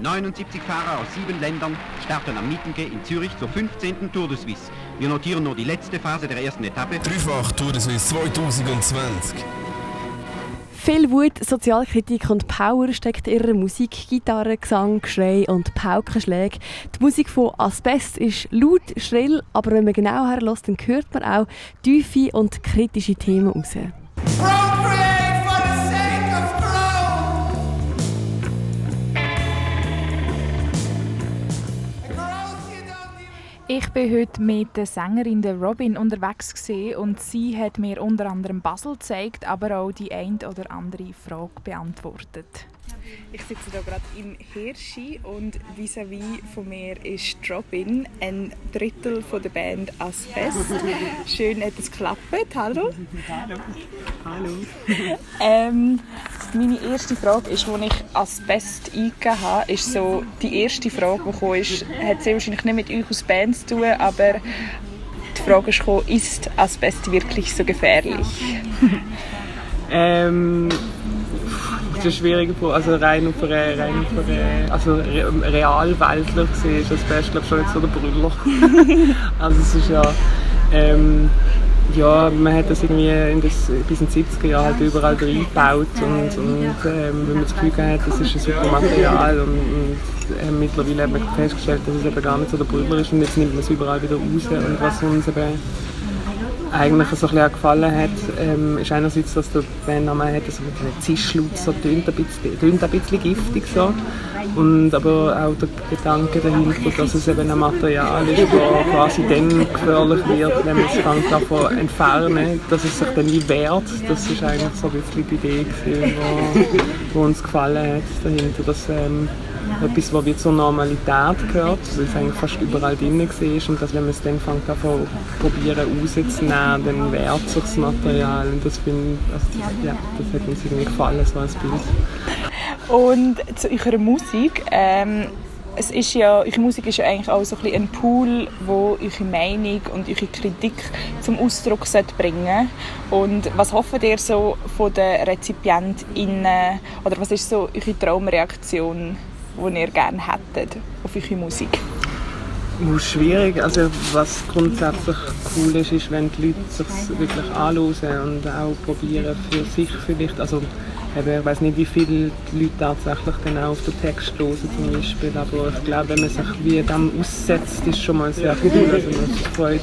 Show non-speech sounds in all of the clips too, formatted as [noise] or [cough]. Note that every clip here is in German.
79 Fahrer aus sieben Ländern starten am Mittenge in Zürich zur 15. Tour de Suisse. Wir notieren nur die letzte Phase der ersten Etappe. Dreifach Tour de Suisse 2020. Viel Wut, Sozialkritik und Power steckt in ihrer Musik. Gitarre, Gesang, Geschrei und Paukenschläge. Die Musik von Asbest ist laut, schrill, aber wenn man genau herlässt, dann hört man auch tiefe und kritische Themen raus. Ich bin heute mit der Sängerin Robin unterwegs und sie hat mir unter anderem Basel gezeigt, aber auch die ein oder andere Frage beantwortet. Ich sitze hier gerade im Hirschi und vis-à-vis -vis von mir ist Robin, ein Drittel von der Band Asbest. [laughs] Schön hat es geklappt. Hallo. Hallo. Hallo. ähm, meine erste Frage ist, als ich Asbest eingegeben habe, ist so die erste Frage, die kam, ist, hat sehr wahrscheinlich nicht mit euch als Band zu tun, aber die Frage ist gekommen, ist Asbest wirklich so gefährlich? [laughs] ähm, das ist eine schwierige Frage. Also rein auf eine, rein auf eine also realweltlich gesehen ist Asbest glaube ich schon nicht so der Brüller. [laughs] also es ist ja ähm, ja, man hat das irgendwie in das, bis in den 70er Jahren halt überall reingebaut und, und ähm, wenn man das Gefühl hat, das ist ein super Material und, und äh, mittlerweile hat man festgestellt, dass es eben gar nicht so der Brüller ist und jetzt nimmt man es überall wieder raus und was uns eben eigentlich so ein gefallen hat, ähm, ist einerseits, dass der Bandname hat, also ein Zischlaut, so tönt ein bisschen, ein bisschen giftig so. Und aber auch der Gedanke dahinter, dass es eben ein Material ist, das quasi dann gefährlich wird, wenn man es fängt davon entfernen, dass es sich dann nicht wehrt. Das ist eigentlich so ein bisschen die Idee, die uns gefallen hat dahinter, dass ähm, etwas, was wie zur Normalität gehört, weil es eigentlich fast überall drin war und dass wenn man es dann fängt davon probieren rauszunehmen, dann wehrt sich das Material und das, find, also das, ja, das hat uns irgendwie gefallen, so als Bild. Und zu eurer Musik. Ähm, es ist ja, eure Musik ist ja eigentlich auch so ein, ein Pool, wo eure Meinung und eure Kritik zum Ausdruck bringen Und was hofft ihr so von den RezipientInnen oder was ist so eure Traumreaktion, die ihr gerne hättet auf eure Musik? Schwierig. Also was grundsätzlich cool ist, ist, wenn die Leute sich wirklich anschauen und auch probieren für sich vielleicht, also Eben, ich weiß nicht, wie viele Leute tatsächlich dann auch auf den Text hören zum Beispiel, aber ich glaube, wenn man sich wie dem aussetzt, ist schon mal sehr cool. Also es freut,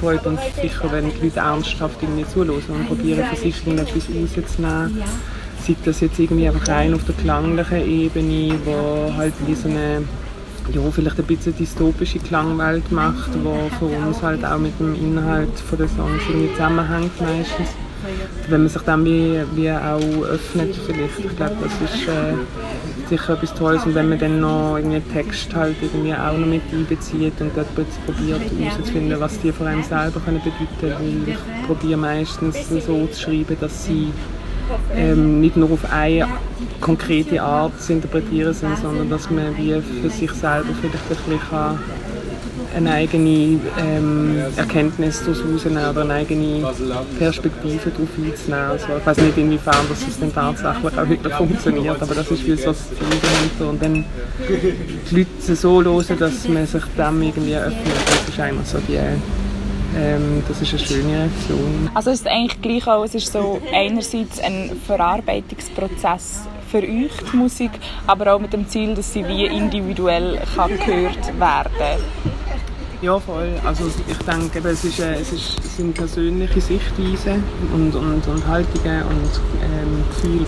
freut uns sicher, wenn die Leute ernsthaft irgendwie zuhören und probieren für sich etwas rauszunehmen. Sei das jetzt irgendwie einfach rein auf der klanglichen Ebene, wo halt wie so eine ja, vielleicht ein bisschen dystopische Klangwelt macht, die für uns halt auch mit dem Inhalt der Songs irgendwie zusammenhängt meistens wenn man sich dann wie, wie auch öffnet vielleicht. Ich glaube, das ist äh, sicher etwas Tolles und wenn man dann noch irgendwie Text halt irgendwie auch noch mit einbezieht und dort probiert herauszufinden, was die von einem selber können bedeuten können. Ich probiere meistens so zu schreiben, dass sie ähm, nicht nur auf eine konkrete Art zu interpretieren sind, sondern dass man wie für sich selber vielleicht ein bisschen eine eigene ähm, Erkenntnis daraus rausnehmen oder eine eigene Perspektive darauf einzunehmen. Also ich weiß nicht, inwiefern das dann tatsächlich auch wirklich funktioniert, aber das ist wie so das dahinter. Und dann die Leute so hören, dass man sich dem irgendwie öffnet, das ist eigentlich so die ähm, das ist eine schöne Reaktion. Also es ist eigentlich gleich auch, es ist so einerseits ein Verarbeitungsprozess für euch, die Musik, aber auch mit dem Ziel, dass sie wie individuell kann gehört werden ja, voll. Also ich denke, es, ist, äh, es, ist, es sind persönliche Sichtweisen und, und, und Haltungen und ähm, Gefühle.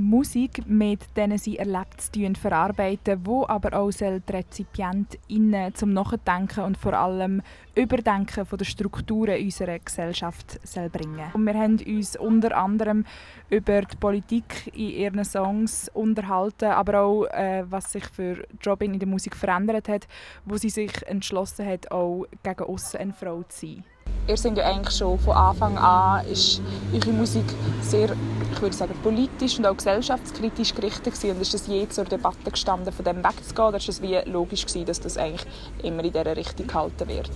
Musik, mit denen sie Erlebtes verarbeiten, wo aber auch die RezipientInnen zum Nachdenken und vor allem Überdenken von der Strukturen unserer Gesellschaft bringen. Und Wir haben uns unter anderem über die Politik in ihren Songs unterhalten, aber auch, äh, was sich für Robin in der Musik verändert hat, wo sie sich entschlossen hat, auch gegen außen eine Frau zu sein ihr seid ja eigentlich schon von Anfang an ist eure Musik sehr, ich würde sagen, politisch und auch gesellschaftskritisch gerichtet gewesen. Und ist das je zur Debatte gestanden, von dem wegzugehen? Oder ist es wie logisch gewesen, dass das eigentlich immer in dieser Richtung gehalten wird?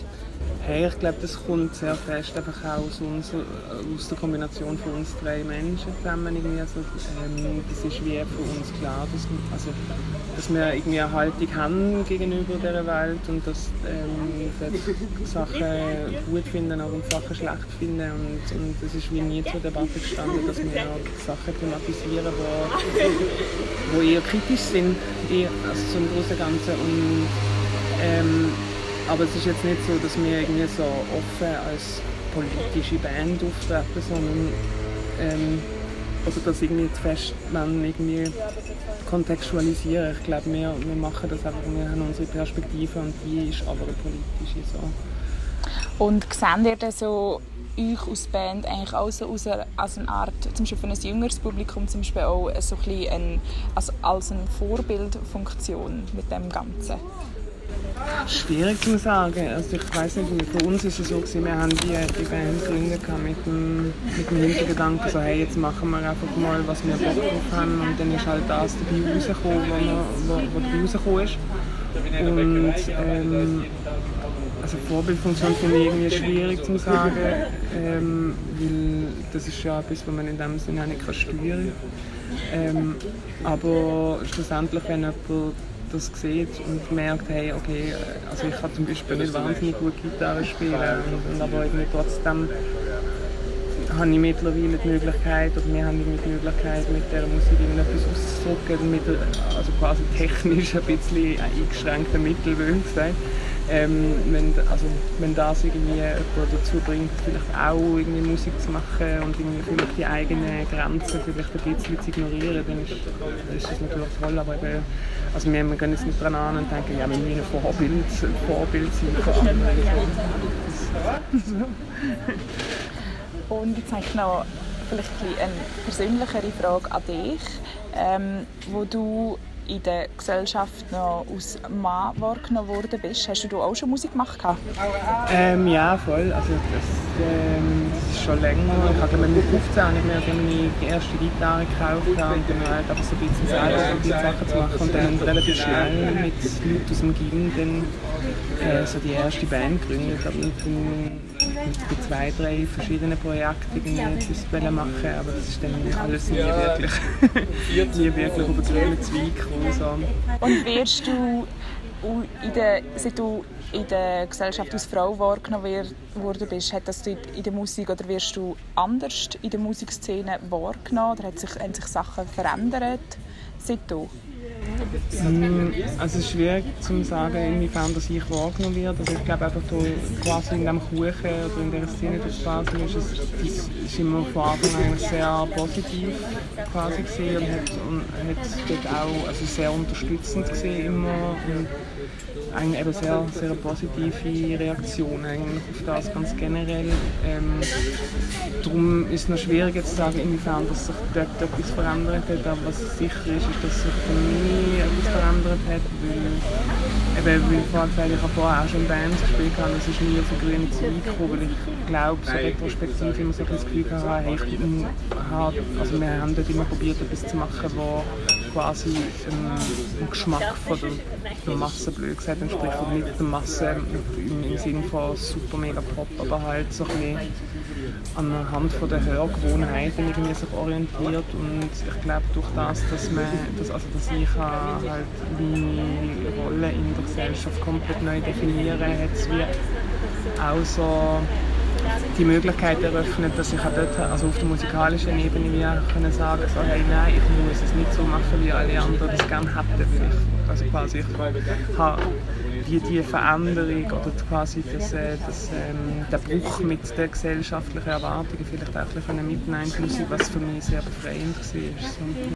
Hey, ich glaube, das kommt sehr fest einfach auch aus, uns, aus der Kombination von uns drei Menschen zusammen. Irgendwie. Also, ähm, das ist wie für uns klar, dass, also, dass wir irgendwie eine Haltung haben gegenüber dieser Welt und dass ähm, wir Sachen gut finden, aber Sachen schlecht finden. Und, und es ist wie nie zur Debatte gestanden, dass wir Sachen thematisieren, die, die eher kritisch sind, also zum großen Ganzen. Und, ähm, aber es ist jetzt nicht so, dass wir irgendwie so offen als politische Band auftreten, sondern ähm, also das irgendwie zu fest irgendwie kontextualisieren. Ich glaube, wir, wir machen das einfach, wir haben unsere Perspektive und die ist aber eine politische. So. Und seht ihr dann so euch als Band eigentlich auch so als eine, als eine Art, zum Beispiel für ein jüngeres Publikum zum Beispiel auch so ein ein, also als eine Vorbildfunktion mit dem Ganzen? Schwierig zu sagen. Also ich weiß nicht, für uns ist es so gewesen, wir haben die, die Band gegründet mit dem, mit dem Hintergedanken, so hey, jetzt machen wir einfach mal, was wir Bock drauf haben und dann ist halt das dabei rausgekommen, wo dabei rausgekommen ist. Und ähm, also Vorbildfunktion finde ich irgendwie schwierig zu sagen, ähm, weil das ist ja etwas, was man in dem Sinne auch nicht steuern kann. Ähm, aber schlussendlich, wenn jemand das sieht und merkt, hey, okay, also ich kann zum Beispiel nicht wahnsinnig gut Gitarre spielen, aber irgendwie trotzdem habe ich mittlerweile die Möglichkeit, oder wir haben die Möglichkeit, mit dieser Musik etwas auszudrücken, mit also quasi technisch ein bisschen eingeschränkten Mittel, würde ich sagen. Ähm, wenn, also, wenn das irgendwie jemand dazu bringt, vielleicht auch irgendwie Musik zu machen und irgendwie die eigenen Grenzen vielleicht ein bisschen zu ignorieren, dann ist, ist das natürlich toll. Aber eben, also wir, wir gehen jetzt nicht dran an und denken, ja, wir müssen ein Vorbild, Vorbild sein für andere. [laughs] und jetzt habe ich noch vielleicht eine persönlichere Frage an dich, ähm, wo du in der Gesellschaft noch als Mann wahrgenommen worden bist. Hast du auch schon Musik gemacht? Ähm, ja, voll. Also das, ähm, das, ist schon länger. Ich habe mit 15 habe ich mir meine erste Gitarre gekauft und dann halt einfach so ein bisschen selber probiert Sachen zu machen und dann relativ schnell mit Leuten aus dem Gym dann äh, so die erste Band gegründet. Mit zwei, drei verschiedenen Projekten etwas machen aber das ist dann alles nie wirklich, [laughs] nie wirklich über grünen Zweig gekommen. So. Und wirst du, in der, seit du in der Gesellschaft als Frau wahrgenommen worden bist, hat das in der Musik oder wirst du anders in der Musikszene wahrgenommen oder hat sich, haben sich Sachen verändert seit du? Mm, also es ist schwierig zu sagen, inwiefern das ich wahrgenommen wird. Also ich glaube einfach quasi in diesem Kuchen oder in dieser Szene des quasi ist es das ist immer von Anfang an sehr positiv quasi gesehen und hat, und hat dort auch also sehr unterstützend gesehen immer und eigentlich eben sehr, sehr positive Reaktion eigentlich auf das ganz generell. Ähm, darum ist es noch schwieriger zu sagen, inwiefern dass sich dort etwas verändert hat, aber was sicher ist, ist, dass sich für mich etwas verändert hat, weil, eben, gesagt ich habe vorher auch schon Bands gespielt, habe, es ist nie auf eine grüne Zweig gekommen, weil ich glaube, so retrospektiv immer so das Gefühl hatte, hey, ich habe, also wir haben dort immer probiert, etwas zu machen, wo quasi ähm, im Geschmack von der, der Masse, blöd gesagt, entspricht und nicht der Masse im, im Sinne von super mega Pop, aber halt so ein anhand von der Hörgewohnheiten irgendwie sich orientiert und ich glaube durch das, dass man, dass, also dass ich halt meine Rolle in der Gesellschaft komplett neu definieren, hat es wie auch so die Möglichkeit eröffnet, dass ich auch dort, also auf der musikalischen Ebene wie können sagen so, hey, nein, ich muss es nicht so machen, wie alle anderen das gerne hätten. Also quasi, ich habe die, die Veränderung oder quasi das, äh, das, ähm, der Bruch mit den gesellschaftlichen Erwartungen vielleicht auch ein bisschen mitnehmen, was für mich sehr befreiend war.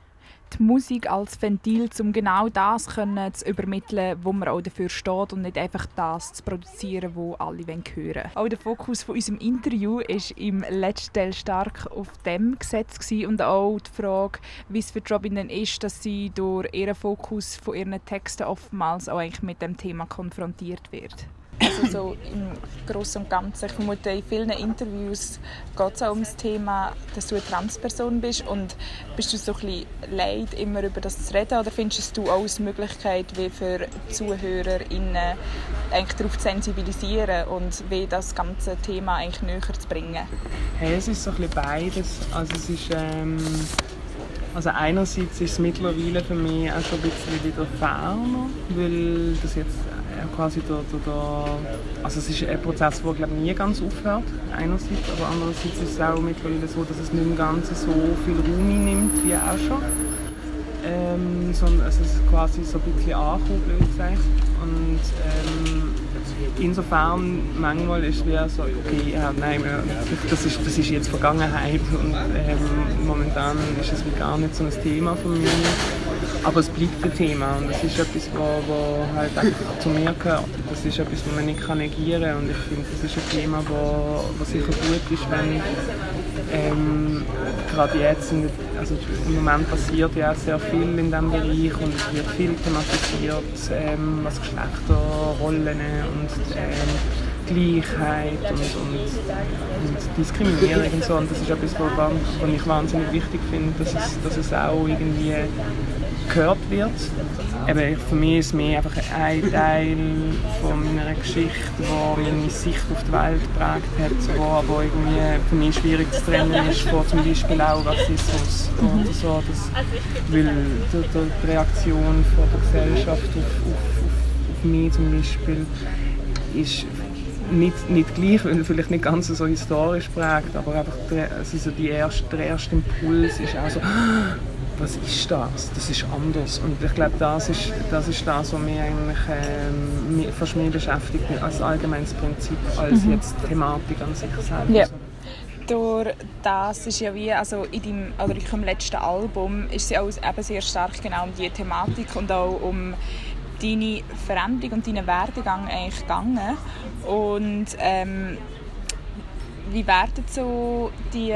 Die Musik als Ventil, um genau das können zu übermitteln, wo man auch dafür steht und nicht einfach das zu produzieren, wo alle hören wollen. Auch der Fokus von unserem Interview ist im letzten Teil stark auf dem gesetzt und auch die Frage, wie es für Jobinnen ist, dass sie durch ihren Fokus von ihren Texten oftmals auch eigentlich mit dem Thema konfrontiert wird. Also so im Großen und Ganzen. Ich vermute, in vielen Interviews geht es auch um das Thema, dass du eine Transperson bist und bist du so ein bisschen leid, immer über das zu reden oder findest du auch als Möglichkeit, wie für ZuhörerInnen eigentlich darauf zu sensibilisieren und wie das ganze Thema eigentlich näher zu bringen? Hey, es ist so ein bisschen beides. Also es ist... Ähm also einerseits ist es mittlerweile für mich auch schon ein bisschen wieder ferner, weil das jetzt quasi der, der, der, also es ist ein Prozess, der glaube nie ganz aufhört, einerseits, aber andererseits ist es auch mittlerweile so, dass es nicht im Ganzen so viel Raum nimmt wie auch schon. Ähm, sondern es ist quasi so ein bisschen angekommen, blöd gesagt. Und ähm, insofern manchmal ist es so, okay, ja, nein, das ist, das ist jetzt Vergangenheit und ähm, momentan ist es gar nicht so ein Thema von mir. Aber es bleibt ein Thema und das ist etwas, was halt einfach zu mir gehört. Das ist etwas, was man nicht negieren kann und ich finde, das ist ein Thema, das sicher gut ist, wenn ähm, gerade jetzt, in, also im Moment passiert ja sehr viel in diesem Bereich und es wird viel thematisiert, ähm, was Geschlechterrollen und ähm, Gleichheit und, und, und, Diskriminierung und so. Und das ist etwas, was ich wahnsinnig wichtig finde, dass es, dass es auch irgendwie gehört wird. Eben, für mich ist mehr einfach ein Teil von meiner Geschichte, wo meine Sicht auf die Welt geprägt hat, wo aber irgendwie für mich schwierig zu trennen ist von zum Beispiel auch Rassismus oder so. Das, weil die, Reaktion von der Gesellschaft auf, auf, auf mich zum Beispiel ist nicht, nicht gleich, vielleicht nicht ganz so historisch prägt, aber einfach der, also die erste, der erste Impuls ist auch so was ist das? Das ist anders. Und ich glaube, das ist, das ist das, was mich eigentlich ähm, fast mehr beschäftigt als allgemeines Prinzip, als mhm. jetzt die Thematik an sich selbst. Ja. Durch das ist ja wie, also in deinem, oder in eurem letzten Album ist es auch eben sehr stark genau um diese Thematik und auch um deine Veränderung und deinen Werdegang eigentlich gegangen. Und ähm, wie werden so die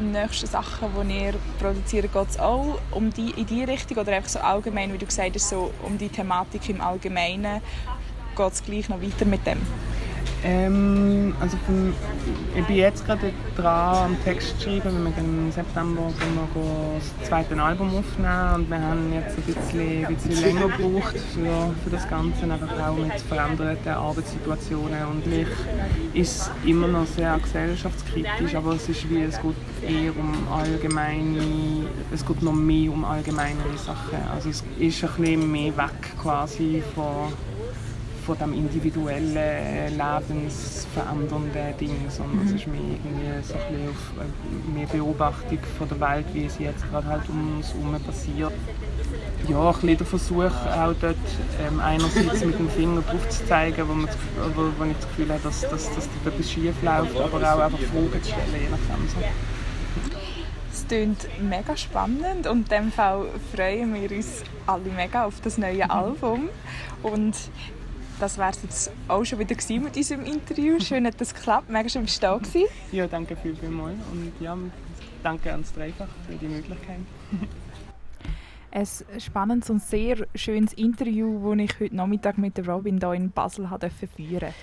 nächsten Sachen, die ihr produziert, geht es auch um die, in diese Richtung oder einfach so allgemein, wie du gesagt hast, so um die Thematik im Allgemeinen, geht es gleich noch weiter mit dem? Ähm, also von, ich bin jetzt gerade dran, am Text zu schreiben. Wir im September gehen wir das zweite Album aufnehmen und wir haben jetzt ein bisschen, ein bisschen länger gebraucht für, für das Ganze, einfach auch mit veränderten Arbeitssituationen. Und mich ist immer noch sehr gesellschaftskritisch, aber es ist wie, es geht eher um allgemeine, es geht noch mehr um allgemeinere Sachen. Also es ist ein bisschen mehr weg quasi von von dem individuellen, lebensverändernden Ding, sondern mhm. es ist mehr, irgendwie so ein bisschen auf äh, mehr Beobachtung von der Welt, wie sie jetzt gerade halt um uns herum passiert. Ja, ein bisschen der Versuch auch dort ähm, einerseits mit dem Finger drauf zu zeigen, wo, man, wo, wo ich das Gefühl habe, dass, dass, dass dort etwas schief läuft, aber auch einfach Fragen zu stellen, je nachdem. So. Es klingt mega spannend und in dem Fall freuen wir uns alle mega auf das neue Album. Und das wäre es jetzt auch schon wieder mit unserem Interview. Schön, dass das geklappt. Mega schön, bist du da gewesen. Ja, danke viel, vielmals. Und ja, danke ans Dreifach für die Möglichkeit. ein spannendes und sehr schönes Interview, das ich heute Nachmittag mit Robin hier in Basel führen durfte.